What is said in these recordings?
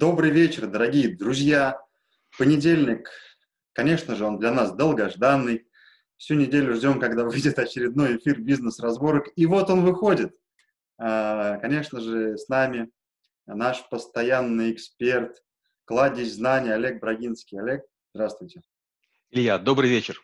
Добрый вечер, дорогие друзья. Понедельник, конечно же, он для нас долгожданный. Всю неделю ждем, когда выйдет очередной эфир бизнес-разборок. И вот он выходит. А, конечно же, с нами наш постоянный эксперт, кладезь знаний Олег Брагинский. Олег, здравствуйте. Илья, добрый вечер.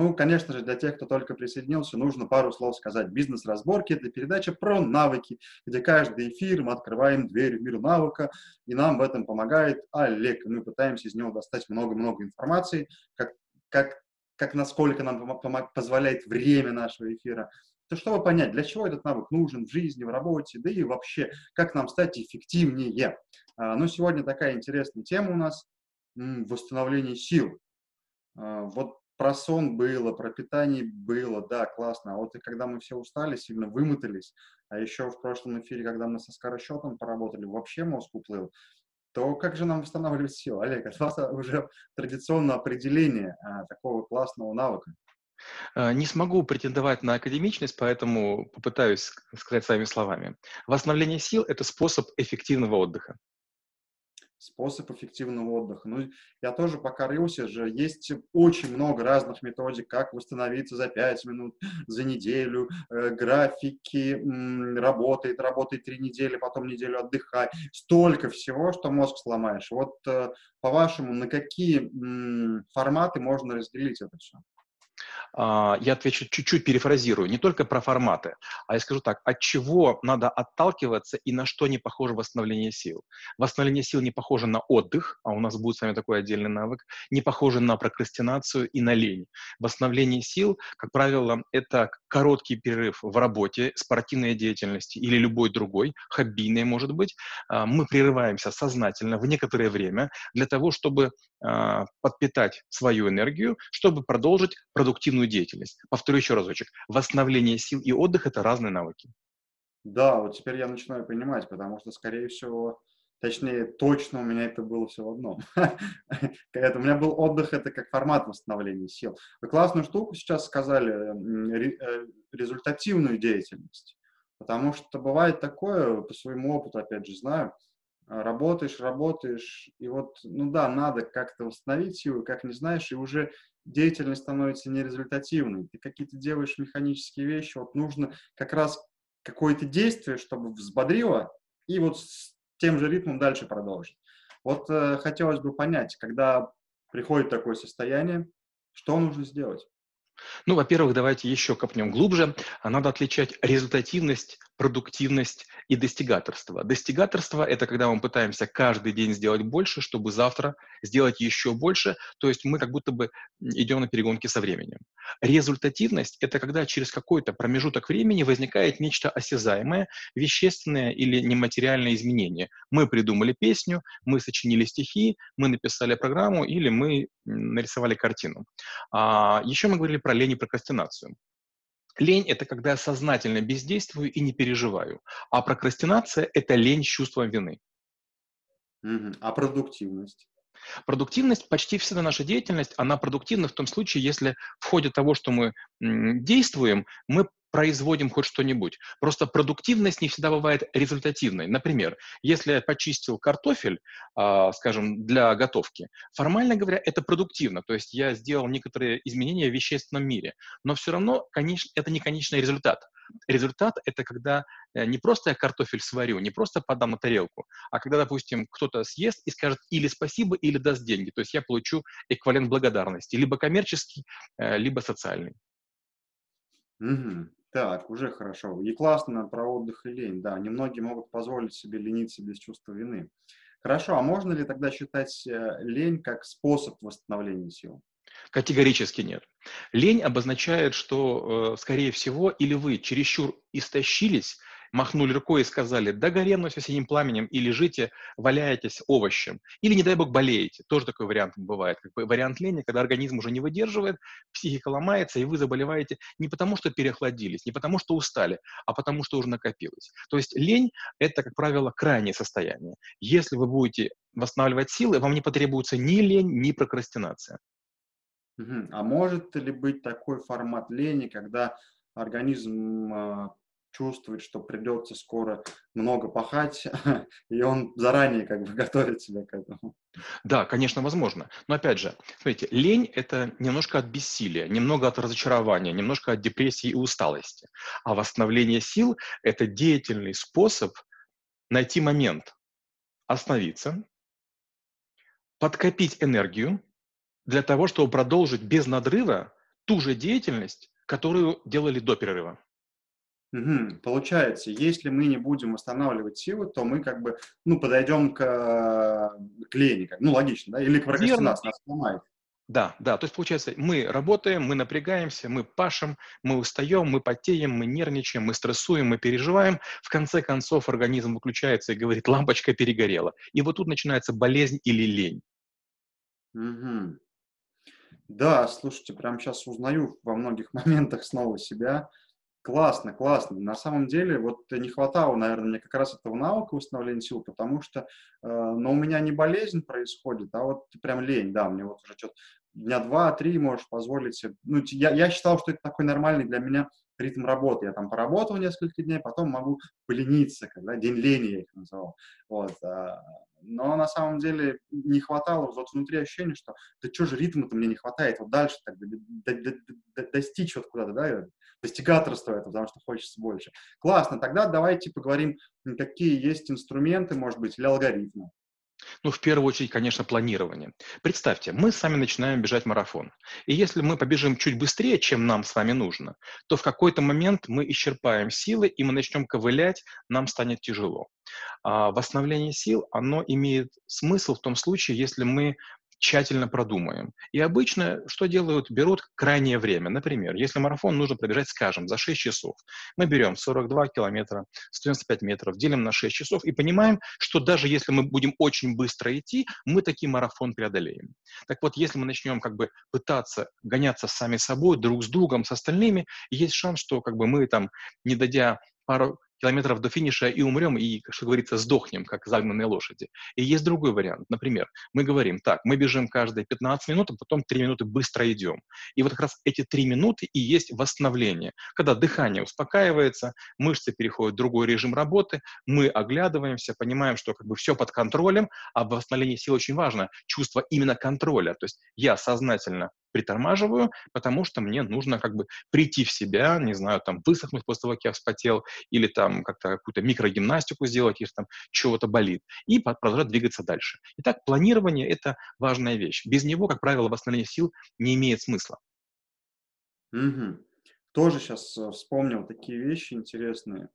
Ну, конечно же, для тех, кто только присоединился, нужно пару слов сказать. Бизнес-разборки – это передача про навыки, где каждый эфир мы открываем дверь в мир навыка, и нам в этом помогает Олег. Мы пытаемся из него достать много-много информации, как, как, как насколько нам позволяет время нашего эфира. То чтобы понять, для чего этот навык нужен в жизни, в работе, да и вообще, как нам стать эффективнее. А, ну, сегодня такая интересная тема у нас – восстановление сил. А, вот про сон было, про питание было, да, классно. А вот и когда мы все устали, сильно вымотались, а еще в прошлом эфире, когда мы со скоросчетом поработали, вообще мозг уплыл, то как же нам восстанавливать силу? Олег, от вас уже традиционное определение а, такого классного навыка. Э, не смогу претендовать на академичность, поэтому попытаюсь сказать своими словами. Восстановление сил – это способ эффективного отдыха способ эффективного отдыха. Ну, я тоже пока рылся же, есть очень много разных методик, как восстановиться за 5 минут, за неделю, э, графики, м, работает, работает 3 недели, потом неделю отдыхай. Столько всего, что мозг сломаешь. Вот э, по-вашему, на какие м, форматы можно разделить это все? А, я отвечу чуть-чуть перефразирую, не только про форматы, а я скажу так, от чего надо отталкиваться и на что не похоже восстановление сил. Восстановление сил не похоже на отдых, а у нас будет с вами такой отдельный навык, не похоже на прокрастинацию и на лень. Восстановление сил, как правило, это короткий перерыв в работе, спортивной деятельности или любой другой, хоббийной, может быть. А, мы прерываемся сознательно в некоторое время для того, чтобы а, подпитать свою энергию, чтобы продолжить продуктивную деятельность. Повторю еще разочек. Восстановление сил и отдых – это разные навыки. Да, вот теперь я начинаю понимать, потому что, скорее всего, точнее, точно у меня это было все в одном. у меня был отдых, это как формат восстановления сил. Вы классную штуку сейчас сказали, э, результативную деятельность. Потому что бывает такое, по своему опыту, опять же, знаю, работаешь, работаешь, и вот, ну да, надо как-то восстановить силу, как не знаешь, и уже деятельность становится нерезультативной. Ты какие-то делаешь механические вещи, вот нужно как раз какое-то действие, чтобы взбодрило, и вот тем же ритмом дальше продолжить. Вот э, хотелось бы понять, когда приходит такое состояние, что нужно сделать? Ну, во-первых, давайте еще копнем глубже. Надо отличать результативность продуктивность и достигаторство. Достигаторство – это когда мы пытаемся каждый день сделать больше, чтобы завтра сделать еще больше, то есть мы как будто бы идем на перегонки со временем. Результативность – это когда через какой-то промежуток времени возникает нечто осязаемое, вещественное или нематериальное изменение. Мы придумали песню, мы сочинили стихи, мы написали программу или мы нарисовали картину. А, еще мы говорили про лень и прокрастинацию. Лень – это когда я сознательно бездействую и не переживаю. А прокрастинация – это лень с чувством вины. А продуктивность? Продуктивность, почти всегда наша деятельность, она продуктивна в том случае, если в ходе того, что мы действуем, мы производим хоть что-нибудь. Просто продуктивность не всегда бывает результативной. Например, если я почистил картофель, э, скажем, для готовки, формально говоря, это продуктивно, то есть я сделал некоторые изменения в вещественном мире, но все равно конечно, это не конечный результат. Результат — это когда э, не просто я картофель сварю, не просто подам на тарелку, а когда, допустим, кто-то съест и скажет или спасибо, или даст деньги. То есть я получу эквивалент благодарности, либо коммерческий, э, либо социальный. Угу. Так, уже хорошо. И классно про отдых и лень. Да, немногие могут позволить себе лениться без чувства вины. Хорошо, а можно ли тогда считать э, лень как способ восстановления сил? Категорически нет. Лень обозначает, что, э, скорее всего, или вы чересчур истощились, махнули рукой и сказали, да горенусь синим пламенем, и лежите, валяетесь овощем. Или, не дай бог, болеете. Тоже такой вариант бывает. Как бы вариант лени, когда организм уже не выдерживает, психика ломается, и вы заболеваете не потому, что переохладились, не потому, что устали, а потому, что уже накопилось. То есть лень – это, как правило, крайнее состояние. Если вы будете восстанавливать силы, вам не потребуется ни лень, ни прокрастинация. А может ли быть такой формат лени, когда организм а, чувствует, что придется скоро много пахать, и он заранее как бы готовит себя к этому. Да, конечно, возможно. Но опять же, смотрите, лень – это немножко от бессилия, немного от разочарования, немножко от депрессии и усталости. А восстановление сил – это деятельный способ найти момент, остановиться, подкопить энергию для того, чтобы продолжить без надрыва ту же деятельность, которую делали до перерыва. Угу. Получается, если мы не будем восстанавливать силы, то мы как бы, ну, подойдем к, к лени, как, ну, логично, да, или к прокрастинации, нас сломает. Да, да, то есть получается, мы работаем, мы напрягаемся, мы пашем, мы устаем, мы потеем, мы нервничаем, мы стрессуем, мы переживаем. В конце концов организм выключается и говорит, лампочка перегорела. И вот тут начинается болезнь или лень. Угу. Да, слушайте, прямо сейчас узнаю во многих моментах снова себя. Классно, классно. На самом деле, вот не хватало, наверное, мне как раз этого навыка восстановления сил, потому что, э, но у меня не болезнь происходит, а вот прям лень, да, мне вот уже что-то дня два-три можешь позволить себе. Ну, я, я считал, что это такой нормальный для меня ритм работы. Я там поработал несколько дней, потом могу полениться, когда день лени я их называл. Вот. А, но на самом деле не хватало вот внутри ощущения, что да что же ритма-то мне не хватает, вот дальше так, до, до, до, достичь вот куда-то, да, достигаторство это, потому что хочется больше. Классно, тогда давайте поговорим, какие есть инструменты, может быть, или алгоритмы. Ну, в первую очередь, конечно, планирование. Представьте, мы сами начинаем бежать марафон. И если мы побежим чуть быстрее, чем нам с вами нужно, то в какой-то момент мы исчерпаем силы, и мы начнем ковылять, нам станет тяжело. А восстановление сил, оно имеет смысл в том случае, если мы тщательно продумаем. И обычно что делают? Берут крайнее время. Например, если марафон нужно пробежать, скажем, за 6 часов, мы берем 42 километра, 195 метров, делим на 6 часов и понимаем, что даже если мы будем очень быстро идти, мы таки марафон преодолеем. Так вот, если мы начнем как бы пытаться гоняться сами собой, друг с другом, с остальными, есть шанс, что как бы мы там, не дойдя пару километров до финиша и умрем, и, как говорится, сдохнем, как загнанные лошади. И есть другой вариант. Например, мы говорим, так, мы бежим каждые 15 минут, а потом 3 минуты быстро идем. И вот как раз эти 3 минуты и есть восстановление. Когда дыхание успокаивается, мышцы переходят в другой режим работы, мы оглядываемся, понимаем, что как бы все под контролем, а в восстановлении сил очень важно чувство именно контроля. То есть я сознательно притормаживаю, потому что мне нужно как бы прийти в себя, не знаю, там, высохнуть после того, как я вспотел, или там как-то какую-то микрогимнастику сделать, если там чего-то болит, и продолжать двигаться дальше. Итак, планирование — это важная вещь. Без него, как правило, восстановление сил не имеет смысла. Угу. Тоже сейчас э, вспомнил такие вещи интересные,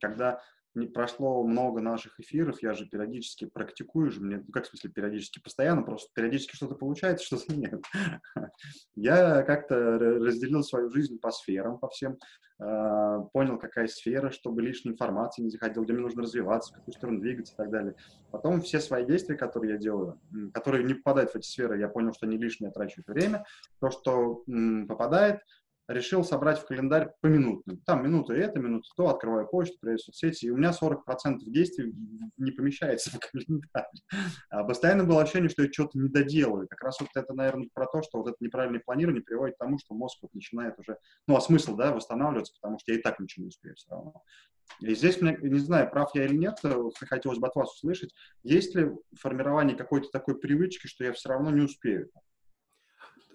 когда прошло много наших эфиров, я же периодически практикую же, мне, ну, как в смысле периодически, постоянно, просто периодически что-то получается, что-то нет. Я как-то разделил свою жизнь по сферам, по всем, а, понял, какая сфера, чтобы лишней информации не заходил, где мне нужно развиваться, в какую сторону двигаться и так далее. Потом все свои действия, которые я делаю, которые не попадают в эти сферы, я понял, что не лишнее трачу время. То, что попадает, решил собрать в календарь поминутно. Там минута это, минута то, открываю почту, проверяю соцсети, и у меня 40% действий не помещается в календарь. А постоянно было ощущение, что я что-то не доделаю. Как раз вот это, наверное, про то, что вот это неправильное планирование приводит к тому, что мозг вот начинает уже, ну, а смысл, да, восстанавливаться, потому что я и так ничего не успею все равно. И здесь, мне, не знаю, прав я или нет, хотелось бы от вас услышать, есть ли формирование какой-то такой привычки, что я все равно не успею?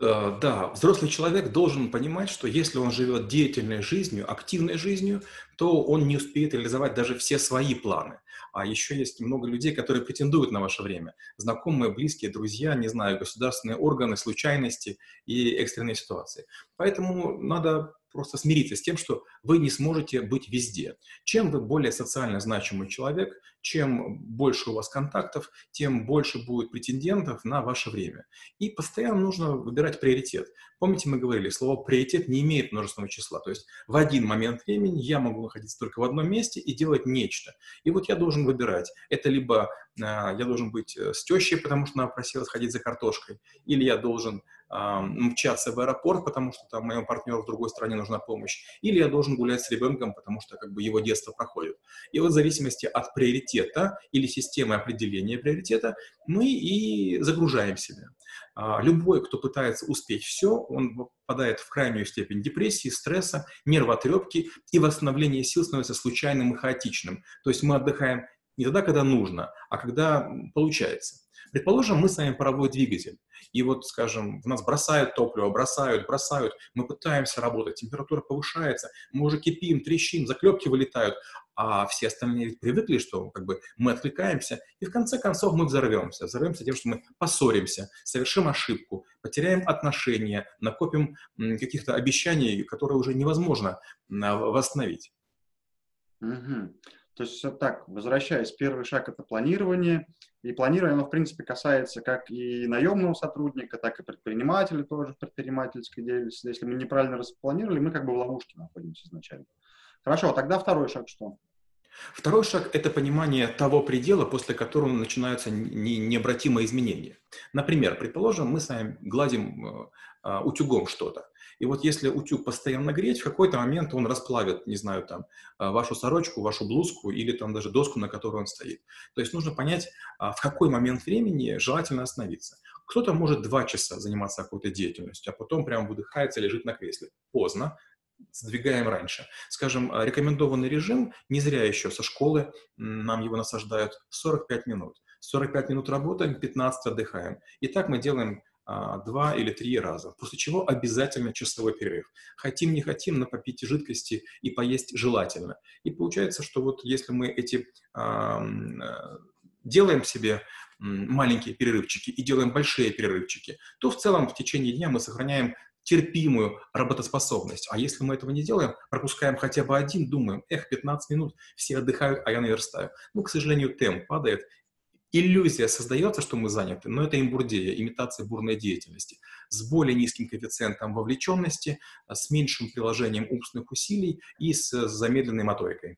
Э, да, взрослый человек должен понимать, что если он живет деятельной жизнью, активной жизнью, то он не успеет реализовать даже все свои планы. А еще есть много людей, которые претендуют на ваше время. Знакомые, близкие, друзья, не знаю, государственные органы, случайности и экстренные ситуации. Поэтому надо просто смириться с тем, что вы не сможете быть везде. Чем вы более социально значимый человек, чем больше у вас контактов, тем больше будет претендентов на ваше время. И постоянно нужно выбирать приоритет. Помните, мы говорили, слово «приоритет» не имеет множественного числа. То есть в один момент времени я могу находиться только в одном месте и делать нечто. И вот я должен выбирать. Это либо э, я должен быть э, с тещей, потому что она просила сходить за картошкой, или я должен мчаться в аэропорт, потому что там моему партнеру в другой стране нужна помощь, или я должен гулять с ребенком, потому что как бы его детство проходит. И вот в зависимости от приоритета или системы определения приоритета мы и загружаем себя. А, любой, кто пытается успеть все, он попадает в крайнюю степень депрессии, стресса, нервотрепки, и восстановление сил становится случайным и хаотичным. То есть мы отдыхаем не тогда, когда нужно, а когда получается. Предположим, мы с вами паровой двигатель, и вот, скажем, в нас бросают топливо, бросают, бросают, мы пытаемся работать, температура повышается, мы уже кипим, трещим, заклепки вылетают, а все остальные ведь привыкли, что как бы мы отвлекаемся, и в конце концов мы взорвемся. Взорвемся тем, что мы поссоримся, совершим ошибку, потеряем отношения, накопим каких-то обещаний, которые уже невозможно восстановить. Угу. То есть все так, возвращаясь, первый шаг – это планирование, и планирование, оно, в принципе, касается как и наемного сотрудника, так и предпринимателя тоже в предпринимательской деятельности. Если мы неправильно распланировали, мы как бы в ловушке находимся изначально. Хорошо, тогда второй шаг что? Второй шаг – это понимание того предела, после которого начинаются необратимые изменения. Например, предположим, мы с вами гладим э, а, утюгом что-то. И вот если утюг постоянно греть, в какой-то момент он расплавит, не знаю, там, а, вашу сорочку, вашу блузку или там даже доску, на которой он стоит. То есть нужно понять, а, в какой момент времени желательно остановиться. Кто-то может два часа заниматься какой-то деятельностью, а потом прям выдыхается, лежит на кресле. Поздно, сдвигаем раньше. Скажем, а, рекомендованный режим, не зря еще со школы нам его насаждают, 45 минут. 45 минут работаем, 15 отдыхаем. И так мы делаем два или три раза, после чего обязательно часовой перерыв. Хотим, не хотим, но попить жидкости и поесть желательно. И получается, что вот если мы эти а, делаем себе маленькие перерывчики и делаем большие перерывчики, то в целом в течение дня мы сохраняем терпимую работоспособность. А если мы этого не делаем, пропускаем хотя бы один, думаем, эх, 15 минут, все отдыхают, а я наверстаю. Ну, к сожалению, темп падает, иллюзия создается, что мы заняты, но это имбурдия, имитация бурной деятельности, с более низким коэффициентом вовлеченности, с меньшим приложением умственных усилий и с замедленной моторикой.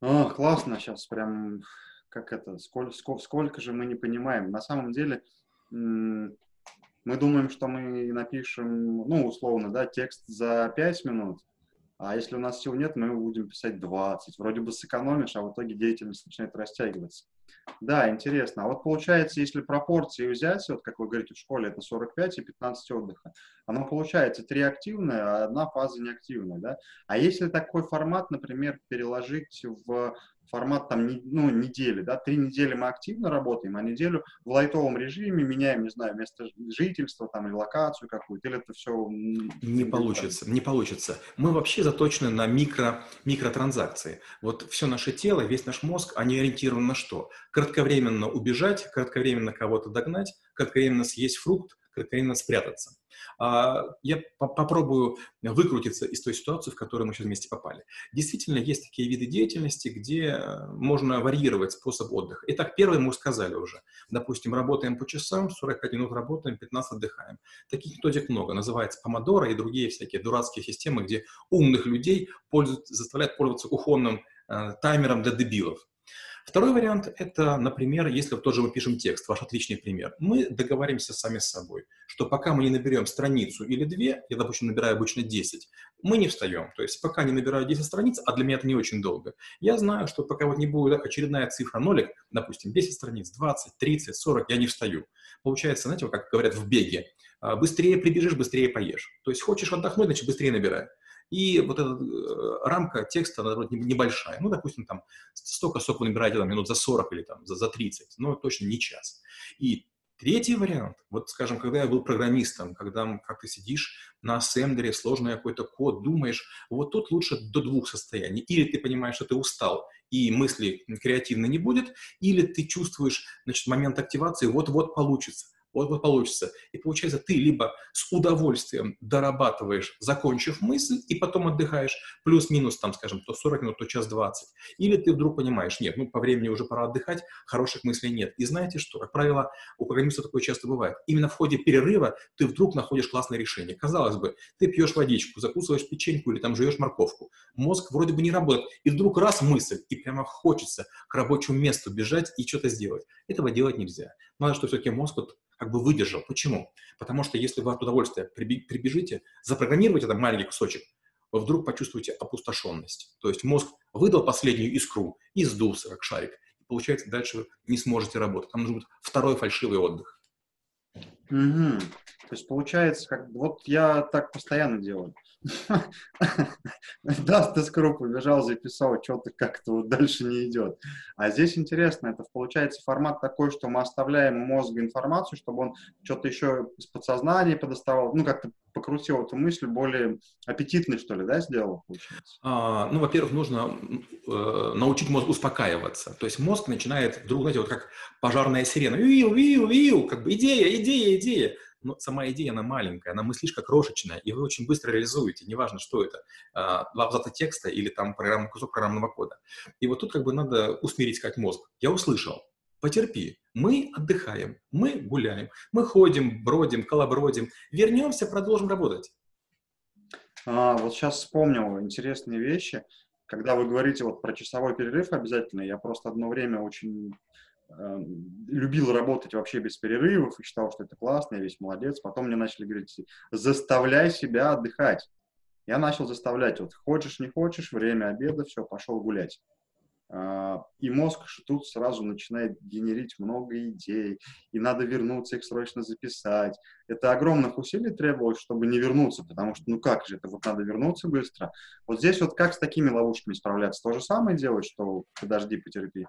О, классно сейчас прям, как это, сколько, сколько, сколько же мы не понимаем. На самом деле, мы думаем, что мы напишем, ну, условно, да, текст за 5 минут, а если у нас сил нет, мы будем писать 20. Вроде бы сэкономишь, а в итоге деятельность начинает растягиваться. Да, интересно. А вот получается, если пропорции взять, вот как вы говорите в школе, это 45 и 15 отдыха, оно получается три активные, а одна фаза неактивная, да? А если такой формат, например, переложить в формат там, ну, недели, да, три недели мы активно работаем, а неделю в лайтовом режиме меняем, не знаю, место жительства там или локацию какую-то, или это все... Не получится, не получится. Мы вообще заточены на микро, микротранзакции. Вот все наше тело, весь наш мозг, они ориентированы на что? Кратковременно убежать, кратковременно кого-то догнать, кратковременно съесть фрукт, кратковременно спрятаться. А, я попробую выкрутиться из той ситуации, в которую мы сейчас вместе попали. Действительно, есть такие виды деятельности, где э, можно варьировать способ отдыха. Итак, первый мы сказали уже. Допустим, работаем по часам, 45 минут работаем, 15 отдыхаем. Таких методик много. Называется помодоро и другие всякие дурацкие системы, где умных людей пользуют, заставляют пользоваться кухонным э, таймером для дебилов. Второй вариант – это, например, если тоже мы пишем текст, ваш отличный пример. Мы договоримся сами с собой, что пока мы не наберем страницу или две, я, допустим, набираю обычно 10, мы не встаем. То есть пока не набираю 10 страниц, а для меня это не очень долго, я знаю, что пока вот не будет очередная цифра нолик, допустим, 10 страниц, 20, 30, 40, я не встаю. Получается, знаете, как говорят в беге, «А, быстрее прибежишь, быстрее поешь. То есть хочешь отдохнуть, значит, быстрее набирай. И вот эта э, рамка текста, она небольшая. Ну, допустим, там столько, сколько вы набираете, там, минут за 40 или там за, за 30, но точно не час. И Третий вариант, вот, скажем, когда я был программистом, когда как ты сидишь на ассемблере, сложный какой-то код, думаешь, вот тут лучше до двух состояний. Или ты понимаешь, что ты устал, и мысли креативно не будет, или ты чувствуешь, значит, момент активации, вот-вот получится вот, вот получится. И получается, ты либо с удовольствием дорабатываешь, закончив мысль, и потом отдыхаешь, плюс-минус, там, скажем, то 40 минут, то час 20. Или ты вдруг понимаешь, нет, ну, по времени уже пора отдыхать, хороших мыслей нет. И знаете что? Как правило, у программиста такое часто бывает. Именно в ходе перерыва ты вдруг находишь классное решение. Казалось бы, ты пьешь водичку, закусываешь печеньку или там жуешь морковку. Мозг вроде бы не работает. И вдруг раз мысль, и прямо хочется к рабочему месту бежать и что-то сделать. Этого делать нельзя. Надо, чтобы все-таки мозг вот как бы выдержал. Почему? Потому что если вы от удовольствия прибежите, запрограммируете этот маленький кусочек, вы вдруг почувствуете опустошенность. То есть мозг выдал последнюю искру и сдулся, как шарик. И получается, дальше вы не сможете работать. Там нужен второй фальшивый отдых. Угу. То есть получается, как вот я так постоянно делаю. Да, ты скоро побежал, записал, что-то как-то вот дальше не идет. А здесь интересно, это получается формат такой, что мы оставляем мозгу информацию, чтобы он что-то еще из подсознания подоставал, ну, как-то покрутил эту мысль более аппетитной, что ли, да, сделал, получается? А, ну, во-первых, нужно э, научить мозг успокаиваться. То есть мозг начинает вдруг, знаете, вот как пожарная сирена. Виу, виу, виу, как бы идея, идея, идея но сама идея, она маленькая, она мыслишка крошечная, и вы очень быстро реализуете, неважно, что это, два абзаца текста или там программ, кусок программного кода. И вот тут как бы надо усмирить как мозг. Я услышал, потерпи, мы отдыхаем, мы гуляем, мы ходим, бродим, колобродим, вернемся, продолжим работать. А, вот сейчас вспомнил интересные вещи. Когда вы говорите вот про часовой перерыв обязательно, я просто одно время очень любил работать вообще без перерывов и считал, что это классно, я весь молодец. Потом мне начали говорить, заставляй себя отдыхать. Я начал заставлять, вот хочешь, не хочешь, время обеда, все, пошел гулять. А, и мозг тут сразу начинает генерить много идей, и надо вернуться, их срочно записать. Это огромных усилий требовалось, чтобы не вернуться, потому что, ну как же, это вот надо вернуться быстро. Вот здесь вот как с такими ловушками справляться? То же самое делать, что подожди, потерпи?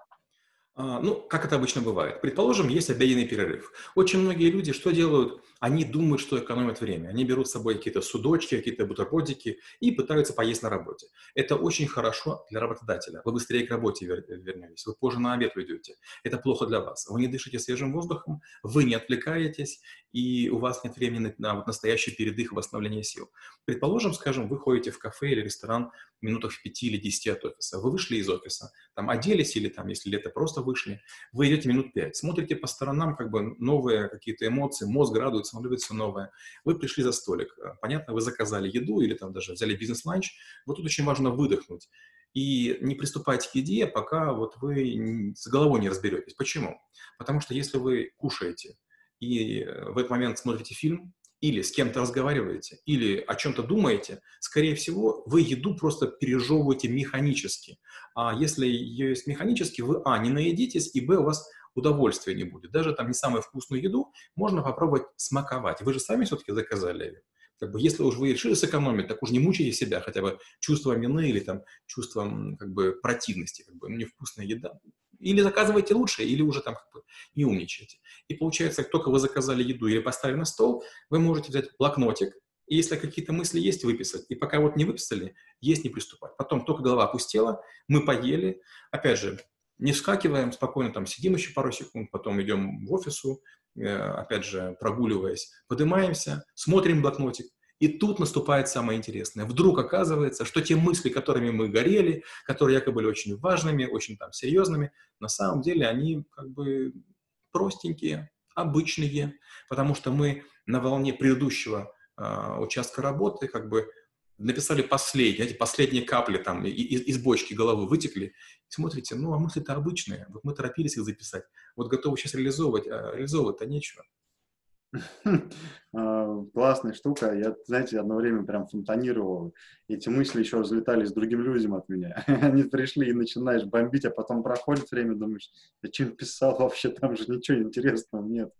А, ну, как это обычно бывает. Предположим, есть обеденный перерыв. Очень многие люди что делают? Они думают, что экономят время. Они берут с собой какие-то судочки, какие-то бутербродики и пытаются поесть на работе. Это очень хорошо для работодателя. Вы быстрее к работе вер- вернетесь, вы позже на обед уйдете. Это плохо для вас. Вы не дышите свежим воздухом, вы не отвлекаетесь, и у вас нет времени на, на настоящий передых и восстановление сил. Предположим, скажем, вы ходите в кафе или ресторан минутах в 5 или 10 от офиса. Вы вышли из офиса, там оделись или там, если лето, просто вышли. Вы идете минут 5, смотрите по сторонам, как бы новые какие-то эмоции, мозг радуется, он любит все новое. Вы пришли за столик. Понятно, вы заказали еду или там даже взяли бизнес-ланч. Вот тут очень важно выдохнуть. И не приступайте к еде, пока вот вы с головой не разберетесь. Почему? Потому что если вы кушаете, и э, в этот момент смотрите фильм, или с кем-то разговариваете, или о чем-то думаете, скорее всего, вы еду просто пережевываете механически. А если ее есть механически, вы, а, не наедитесь, и, б, у вас удовольствия не будет. Даже там не самую вкусную еду можно попробовать смаковать. Вы же сами все-таки заказали как бы, если уж вы решили сэкономить, так уж не мучайте себя хотя бы чувством вины или там чувством как бы противности, как бы ну, невкусная еда. Или заказывайте лучше, или уже там как бы не умничайте. И получается, как только вы заказали еду или поставили на стол, вы можете взять блокнотик, и если какие-то мысли есть, выписать. И пока вот не выписали, есть не приступать. Потом только голова опустела, мы поели. Опять же, не вскакиваем, спокойно там сидим еще пару секунд, потом идем в офису, э, опять же, прогуливаясь, поднимаемся, смотрим блокнотик, и тут наступает самое интересное. Вдруг оказывается, что те мысли, которыми мы горели, которые якобы были очень важными, очень там серьезными, на самом деле они как бы простенькие, обычные, потому что мы на волне предыдущего э, участка работы как бы написали последние, эти последние капли там из, из бочки головы вытекли. Смотрите, ну а мысли-то обычные, вот мы торопились их записать, вот готовы сейчас реализовывать, а реализовывать-то нечего. А, классная штука. Я, знаете, одно время прям фонтанировал. Эти мысли еще разлетались другим людям от меня. Они пришли и начинаешь бомбить, а потом проходит время, думаешь, я чем писал вообще, там же ничего интересного нет.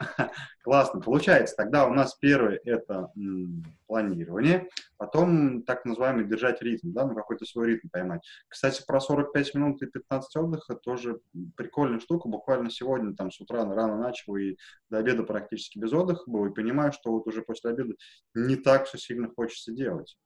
Классно. Получается, тогда у нас первый — это м, планирование, потом так называемый держать ритм, да, ну какой-то свой ритм поймать. Кстати, про 45 минут и 15 отдыха тоже прикольная штука. Буквально сегодня там с утра рано начал и до обеда практически без отдыха был, и понимаю, что вот уже после обеда не так все сильно хочется делать.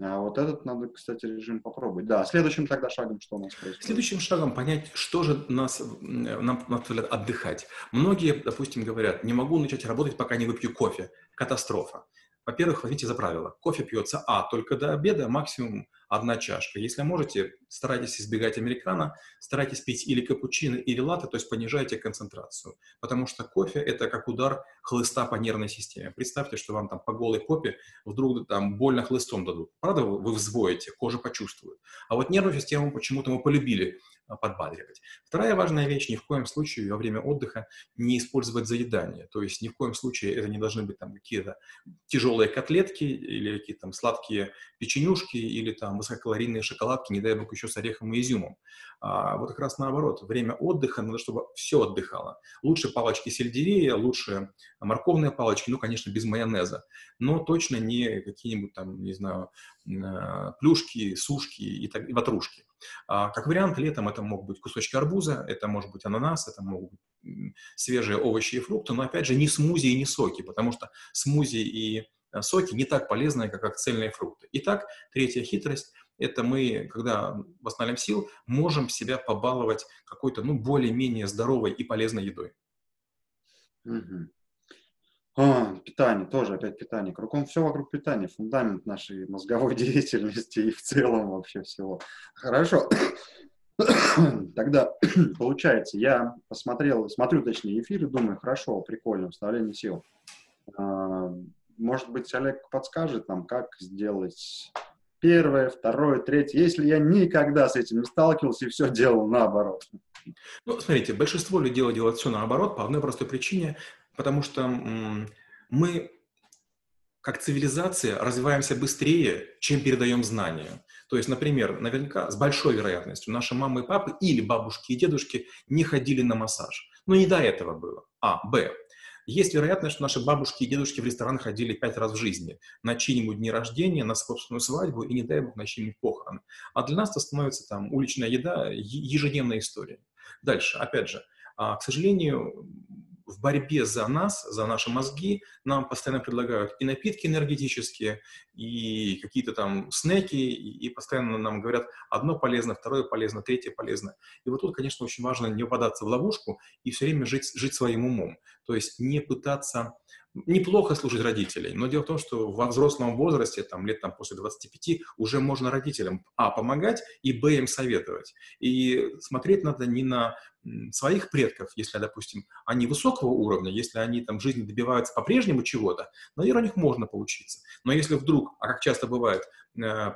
А вот этот надо, кстати, режим попробовать. Да, следующим тогда шагом что у нас происходит? Следующим шагом понять, что же нас, нам позволяет отдыхать. Многие, допустим, говорят, не могу начать работать, пока не выпью кофе. Катастрофа. Во-первых, возьмите за правило. Кофе пьется, а, только до обеда, максимум одна чашка. Если можете, старайтесь избегать американо, старайтесь пить или капучино, или латте, то есть понижайте концентрацию. Потому что кофе – это как удар хлыста по нервной системе. Представьте, что вам там по голой попе вдруг там больно хлыстом дадут. Правда, вы взвоите, кожа почувствует. А вот нервную систему почему-то мы полюбили а, подбадривать. Вторая важная вещь, ни в коем случае во время отдыха не использовать заедание. То есть ни в коем случае это не должны быть там какие-то тяжелые котлетки или какие-то там сладкие печенюшки или там высококалорийные шоколадки, не дай бог еще с орехом и изюмом. А вот как раз наоборот, время отдыха надо, чтобы все отдыхало. Лучше палочки сельдерея, лучше морковные палочки, ну, конечно, без майонеза, но точно не какие-нибудь там, не знаю, а, плюшки, сушки и, так, и ватрушки. А, как вариант, летом это могут быть кусочки арбуза, это может быть ананас, это могут быть свежие овощи и фрукты, но опять же не смузи и не соки, потому что смузи и соки не так полезны, как, как цельные фрукты. Итак, третья хитрость – это мы, когда восстанавливаем сил, можем себя побаловать какой-то, ну, более-менее здоровой и полезной едой. Угу. А, питание, тоже опять питание. Кругом все вокруг питания, фундамент нашей мозговой деятельности и в целом вообще всего. Хорошо. Тогда, получается, я посмотрел, смотрю, точнее, эфир и думаю, хорошо, прикольно, вставление сил. Может быть, Олег подскажет нам, как сделать первое, второе, третье, если я никогда с этим не сталкивался и все делал наоборот. Ну, смотрите, большинство людей делают все наоборот по одной простой причине потому что мы как цивилизация развиваемся быстрее, чем передаем знания. То есть, например, наверняка с большой вероятностью наши мамы и папы или бабушки и дедушки не ходили на массаж. Но не до этого было. А. Б. Есть вероятность, что наши бабушки и дедушки в ресторан ходили пять раз в жизни. На чьи-нибудь дни рождения, на собственную свадьбу и, не дай бог, на чьи-нибудь похороны. А для нас это становится там уличная еда, ежедневная история. Дальше, опять же, а, к сожалению, в борьбе за нас, за наши мозги, нам постоянно предлагают и напитки энергетические, и какие-то там снеки, и, постоянно нам говорят, одно полезно, второе полезно, третье полезно. И вот тут, конечно, очень важно не попадаться в ловушку и все время жить, жить своим умом. То есть не пытаться неплохо слушать родителей, но дело в том, что во взрослом возрасте, там, лет там, после 25, уже можно родителям, а, помогать, и, б, им советовать. И смотреть надо не на своих предков, если, допустим, они высокого уровня, если они там в жизни добиваются по-прежнему чего-то, наверное, у них можно поучиться. Но если вдруг, а как часто бывает, э,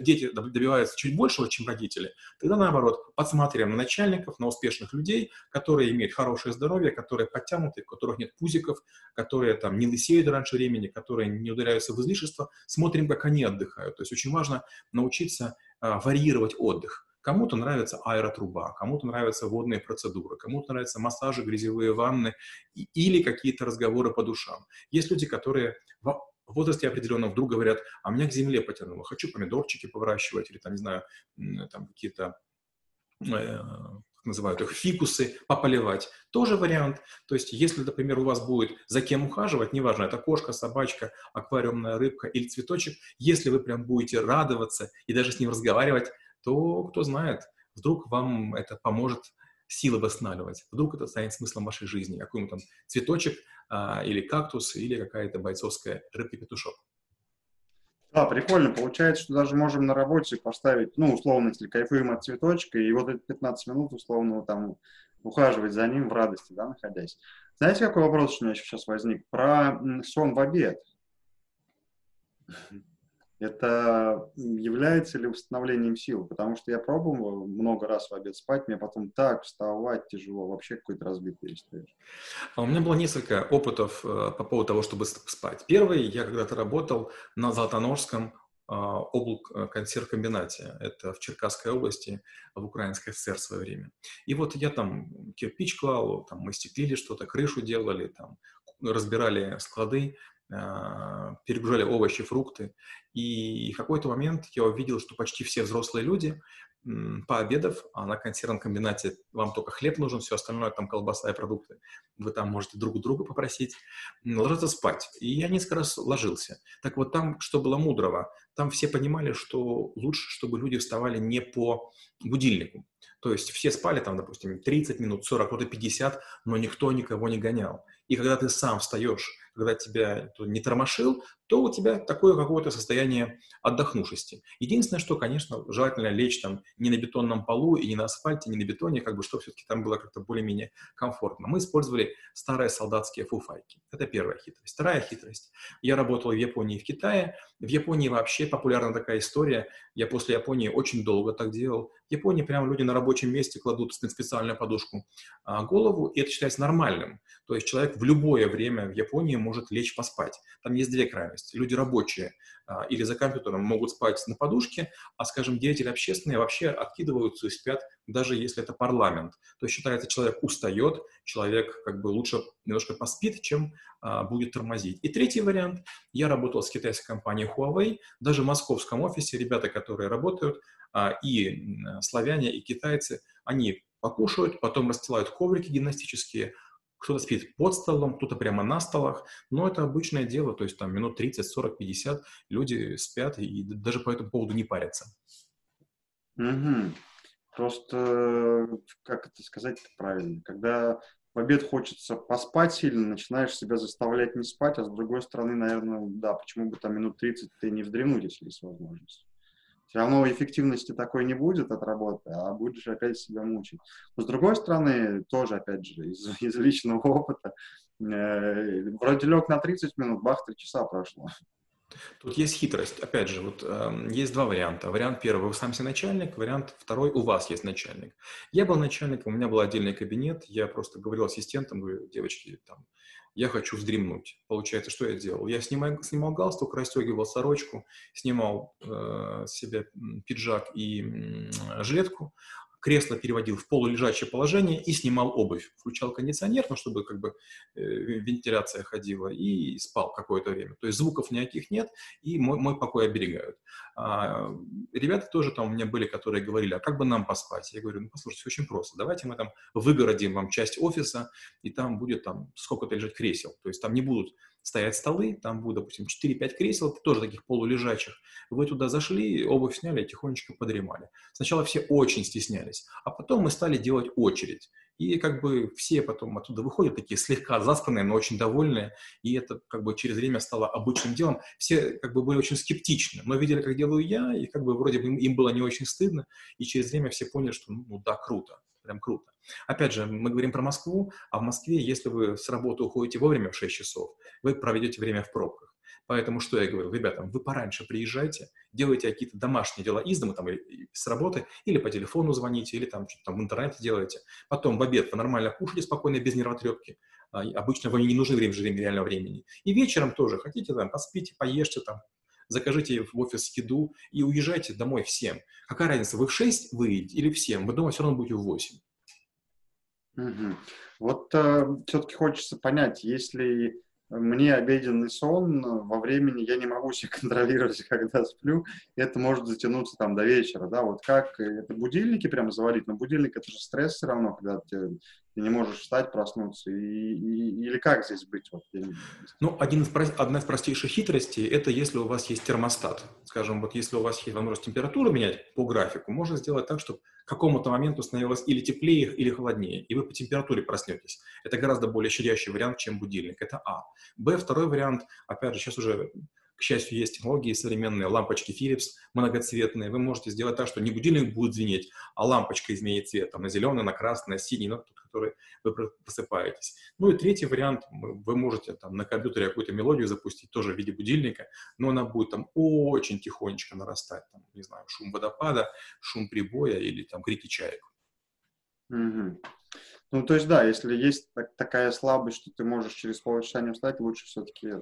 дети добиваются чуть большего, чем родители, тогда наоборот, подсматриваем на начальников, на успешных людей, которые имеют хорошее здоровье, которые подтянуты, у которых нет пузиков, которые там не лысеют раньше времени, которые не ударяются в излишество, смотрим, как они отдыхают. То есть очень важно научиться а, варьировать отдых. Кому-то нравится аэротруба, кому-то нравятся водные процедуры, кому-то нравятся массажи, грязевые ванны или какие-то разговоры по душам. Есть люди, которые в возрасте определенно вдруг говорят, а меня к земле потянуло, хочу помидорчики повыращивать или там, не знаю, там какие-то э, называют их фикусы, пополивать. Тоже вариант. То есть, если, например, у вас будет за кем ухаживать, неважно, это кошка, собачка, аквариумная рыбка или цветочек, если вы прям будете радоваться и даже с ним разговаривать, то, кто знает, вдруг вам это поможет силы восстанавливать. Вдруг это станет смыслом вашей жизни. Какой-нибудь там цветочек а, или кактус, или какая-то бойцовская рыбка-петушок. Да, прикольно. Получается, что даже можем на работе поставить, ну, условно, если кайфуем от цветочка, и вот эти 15 минут, условно, там, ухаживать за ним в радости, да, находясь. Знаете, какой вопрос у меня сейчас возник? Про сон в обед это является ли восстановлением сил? Потому что я пробовал много раз в обед спать, мне потом так вставать тяжело, вообще какой-то разбитый перестаешь. А у меня было несколько опытов э, по поводу того, чтобы спать. Первый, я когда-то работал на Золотоножском э, облук э, консервкомбинате. Это в Черкасской области, в Украинской ССР в свое время. И вот я там кирпич клал, там мы стеклили что-то, крышу делали, там разбирали склады, перегружали овощи, фрукты. И в какой-то момент я увидел, что почти все взрослые люди, пообедав, а на консервном комбинате вам только хлеб нужен, все остальное, там колбаса и продукты, вы там можете друг друга попросить, ложиться спать. И я несколько раз ложился. Так вот там, что было мудрого, там все понимали, что лучше, чтобы люди вставали не по будильнику. То есть все спали там, допустим, 30 минут, 40, кто-то 50, но никто никого не гонял. И когда ты сам встаешь, когда тебя не тормошил, то у тебя такое какое-то состояние отдохнувшести. Единственное, что, конечно, желательно лечь там не на бетонном полу и не на асфальте, не на бетоне, как бы, чтобы все-таки там было как-то более-менее комфортно. Мы использовали старые солдатские фуфайки. Это первая хитрость. Вторая хитрость. Я работал в Японии и в Китае. В Японии вообще популярна такая история. Я после Японии очень долго так делал. В Японии прямо люди на рабочем месте кладут специальную подушку а, голову, и это считается нормальным. То есть человек в любое время в Японии может лечь поспать. Там есть две крайности. Люди рабочие а, или за компьютером могут спать на подушке, а, скажем, деятели общественные вообще откидываются и спят, даже если это парламент. То есть считается, человек устает, человек как бы лучше немножко поспит, чем а, будет тормозить. И третий вариант. Я работал с китайской компанией Huawei, даже в московском офисе ребята, которые работают, а, и славяне, и китайцы, они покушают, потом расстилают коврики гимнастические, кто-то спит под столом, кто-то прямо на столах, но это обычное дело, то есть там минут 30, 40, 50 люди спят и даже по этому поводу не парятся. Угу. Просто, как это сказать правильно, когда в обед хочется поспать сильно, начинаешь себя заставлять не спать, а с другой стороны, наверное, да, почему бы там минут 30 ты не вздремнуть, если есть возможность все равно эффективности такой не будет от работы, а будешь опять себя мучить. Но с другой стороны, тоже, опять же, из, из личного опыта, э, вроде лег на 30 минут, бах, 3 часа прошло. Тут есть хитрость. Опять же, вот э, есть два варианта. Вариант первый, вы сам себе начальник. Вариант второй, у вас есть начальник. Я был начальником, у меня был отдельный кабинет. Я просто говорил ассистентам, говорю, девочки, там, я хочу вздремнуть. Получается, что я делал? Я снимал, снимал галстук, расстегивал сорочку, снимал э, себе пиджак и э, жилетку, кресло переводил в полулежачее положение и снимал обувь. Включал кондиционер, ну, чтобы как бы э, вентиляция ходила, и спал какое-то время. То есть звуков никаких нет, и мой, мой покой оберегают. А, ребята тоже там у меня были, которые говорили, а как бы нам поспать? Я говорю, ну, послушайте, очень просто. Давайте мы там выгородим вам часть офиса, и там будет там сколько-то лежать кресел. То есть там не будут стоять столы, там будет, допустим, 4-5 кресел, тоже таких полулежачих. Вы туда зашли, обувь сняли, тихонечко подремали. Сначала все очень стеснялись, а потом мы стали делать очередь. И как бы все потом оттуда выходят такие слегка заспанные, но очень довольные, и это как бы через время стало обычным делом. Все как бы были очень скептичны, но видели, как делаю я, и как бы вроде бы им было не очень стыдно, и через время все поняли, что ну да, круто прям круто. Опять же, мы говорим про Москву, а в Москве, если вы с работы уходите вовремя в 6 часов, вы проведете время в пробках. Поэтому что я говорю, ребята, вы пораньше приезжайте, делайте какие-то домашние дела из дома, там, с работы, или по телефону звоните, или там что-то там в интернете делаете. Потом в обед вы нормально кушаете спокойно, без нервотрепки. А, обычно вам не нужно время, время реального времени. И вечером тоже хотите там поспите, поешьте там, закажите в офис еду и уезжайте домой всем. Какая разница, вы в 6 выйдете или в 7, вы дома все равно будете в 8. Угу. Вот э, все-таки хочется понять, если мне обеденный сон во времени, я не могу себя контролировать, когда сплю, это может затянуться там до вечера, да, вот как, это будильники прямо завалить, но будильник это же стресс все равно, когда ты, ты не можешь встать, проснуться, и, и, или как здесь быть? Вот. Ну, один из, одна из простейших хитростей, это если у вас есть термостат, скажем, вот если у вас есть возможность температуру менять по графику, можно сделать так, чтобы к какому-то моменту становилось или теплее, или холоднее, и вы по температуре проснетесь. Это гораздо более щадящий вариант, чем будильник. Это А. Б, второй вариант, опять же, сейчас уже к счастью, есть технологии современные, лампочки Philips многоцветные. Вы можете сделать так, что не будильник будет звенеть, а лампочка изменит цвет там, на зеленый, на красный, на синий, на тот, который вы просыпаетесь. Ну и третий вариант, вы можете там, на компьютере какую-то мелодию запустить, тоже в виде будильника, но она будет там очень тихонечко нарастать. Там, не знаю, шум водопада, шум прибоя или там крики чаек. Угу. Ну, то есть, да, если есть так, такая слабость, что ты можешь через полчаса не встать, лучше все-таки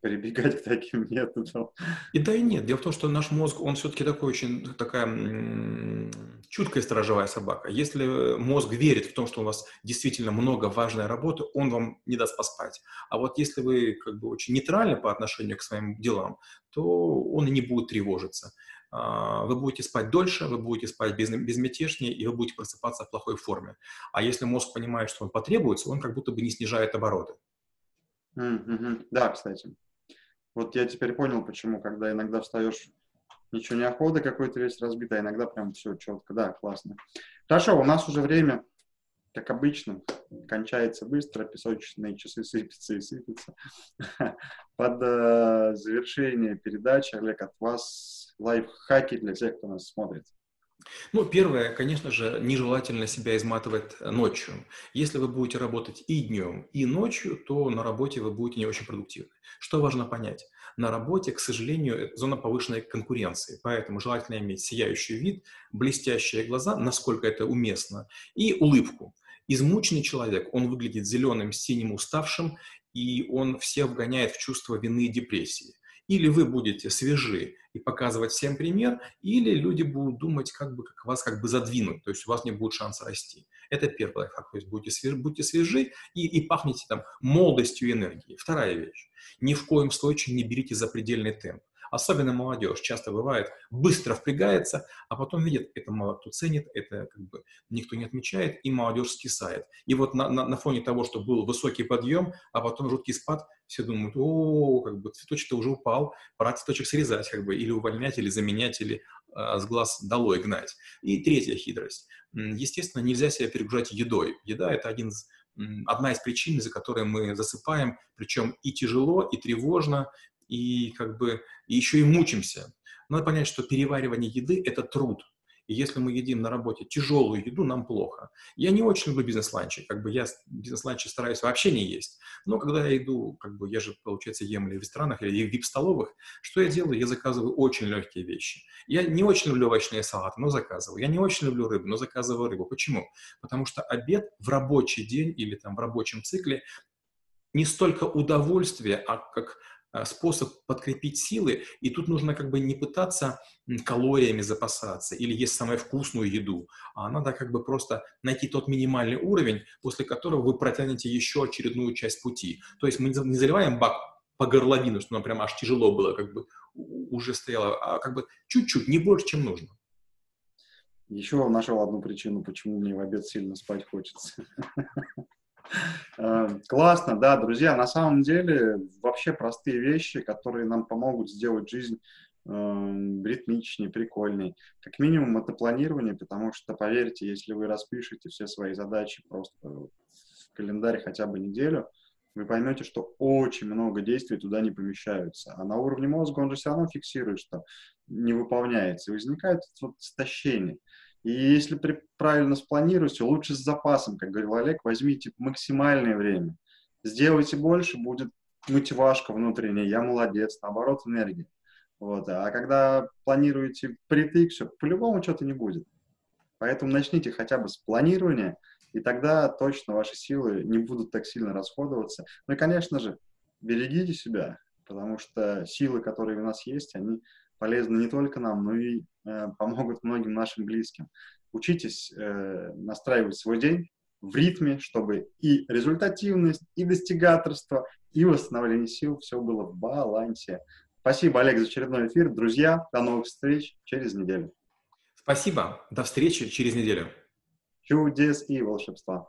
перебегать к таким методам. И да, и нет. Дело в том, что наш мозг, он все-таки такой очень, такая м- чуткая сторожевая собака. Если мозг верит в том, что у вас действительно много важной работы, он вам не даст поспать. А вот если вы как бы очень нейтральны по отношению к своим делам, то он и не будет тревожиться. А, вы будете спать дольше, вы будете спать без, безмятежнее, и вы будете просыпаться в плохой форме. А если мозг понимает, что он потребуется, он как будто бы не снижает обороты. Mm-hmm. Да, кстати. Вот я теперь понял, почему, когда иногда встаешь, ничего не охота, какой-то весь разбитый, а иногда прям все четко. Да, классно. Хорошо, у нас уже время, как обычно, кончается быстро, песочные часы сыпятся и сыпятся. Под э, завершение передачи, Олег, от вас лайфхаки для тех, кто нас смотрит. Ну, первое, конечно же, нежелательно себя изматывать ночью. Если вы будете работать и днем, и ночью, то на работе вы будете не очень продуктивны. Что важно понять? На работе, к сожалению, зона повышенной конкуренции, поэтому желательно иметь сияющий вид, блестящие глаза, насколько это уместно, и улыбку. Измученный человек, он выглядит зеленым, синим, уставшим, и он всех вгоняет в чувство вины и депрессии. Или вы будете свежи и показывать всем пример, или люди будут думать, как бы как вас как бы задвинуть, то есть у вас не будет шанса расти. Это первый лайфхак, то есть будьте свежи, будьте свежи и, и пахните там молодостью и энергией. Вторая вещь. Ни в коем случае не берите запредельный темп. Особенно молодежь часто бывает, быстро впрягается, а потом видит, это мало кто ценит, это как бы никто не отмечает, и молодежь скисает. И вот на, на, на фоне того, что был высокий подъем, а потом жуткий спад, все думают, о, как бы цветочек-то уже упал, пора цветочек срезать, как бы, или увольнять, или заменять, или э, с глаз долой гнать. И третья хитрость. Естественно, нельзя себя перегружать едой. Еда – это один из одна из причин, из-за которой мы засыпаем, причем и тяжело, и тревожно, и как бы и еще и мучимся. Надо понять, что переваривание еды – это труд. И если мы едим на работе тяжелую еду, нам плохо. Я не очень люблю бизнес-ланчи. Как бы я бизнес-ланчи стараюсь вообще не есть. Но когда я иду, как бы я же, получается, ем или в ресторанах, или в вип-столовых, что я делаю? Я заказываю очень легкие вещи. Я не очень люблю овощные салаты, но заказываю. Я не очень люблю рыбу, но заказываю рыбу. Почему? Потому что обед в рабочий день или там в рабочем цикле не столько удовольствие, а как способ подкрепить силы, и тут нужно как бы не пытаться калориями запасаться или есть самую вкусную еду, а надо как бы просто найти тот минимальный уровень, после которого вы протянете еще очередную часть пути. То есть мы не заливаем бак по горловину, что нам прям аж тяжело было, как бы уже стояло, а как бы чуть-чуть, не больше, чем нужно. Еще нашел одну причину, почему мне в обед сильно спать хочется. Э, классно, да, друзья, на самом деле вообще простые вещи, которые нам помогут сделать жизнь э, ритмичнее, прикольней. Как минимум это планирование, потому что, поверьте, если вы распишете все свои задачи просто в календарь хотя бы неделю, вы поймете, что очень много действий туда не помещаются. А на уровне мозга он же все равно фиксирует, что не выполняется. И возникает вот истощение. И если при, правильно спланируете, лучше с запасом, как говорил Олег, возьмите максимальное время. Сделайте больше, будет мотивашка внутренняя, я молодец, наоборот, энергия. Вот. А когда планируете притык, все, по-любому что-то не будет. Поэтому начните хотя бы с планирования, и тогда точно ваши силы не будут так сильно расходоваться. Ну и, конечно же, берегите себя, потому что силы, которые у нас есть, они полезны не только нам, но и э, помогут многим нашим близким. Учитесь э, настраивать свой день в ритме, чтобы и результативность, и достигаторство, и восстановление сил все было в балансе. Спасибо, Олег, за очередной эфир. Друзья, до новых встреч через неделю. Спасибо. До встречи через неделю. Чудес и волшебства.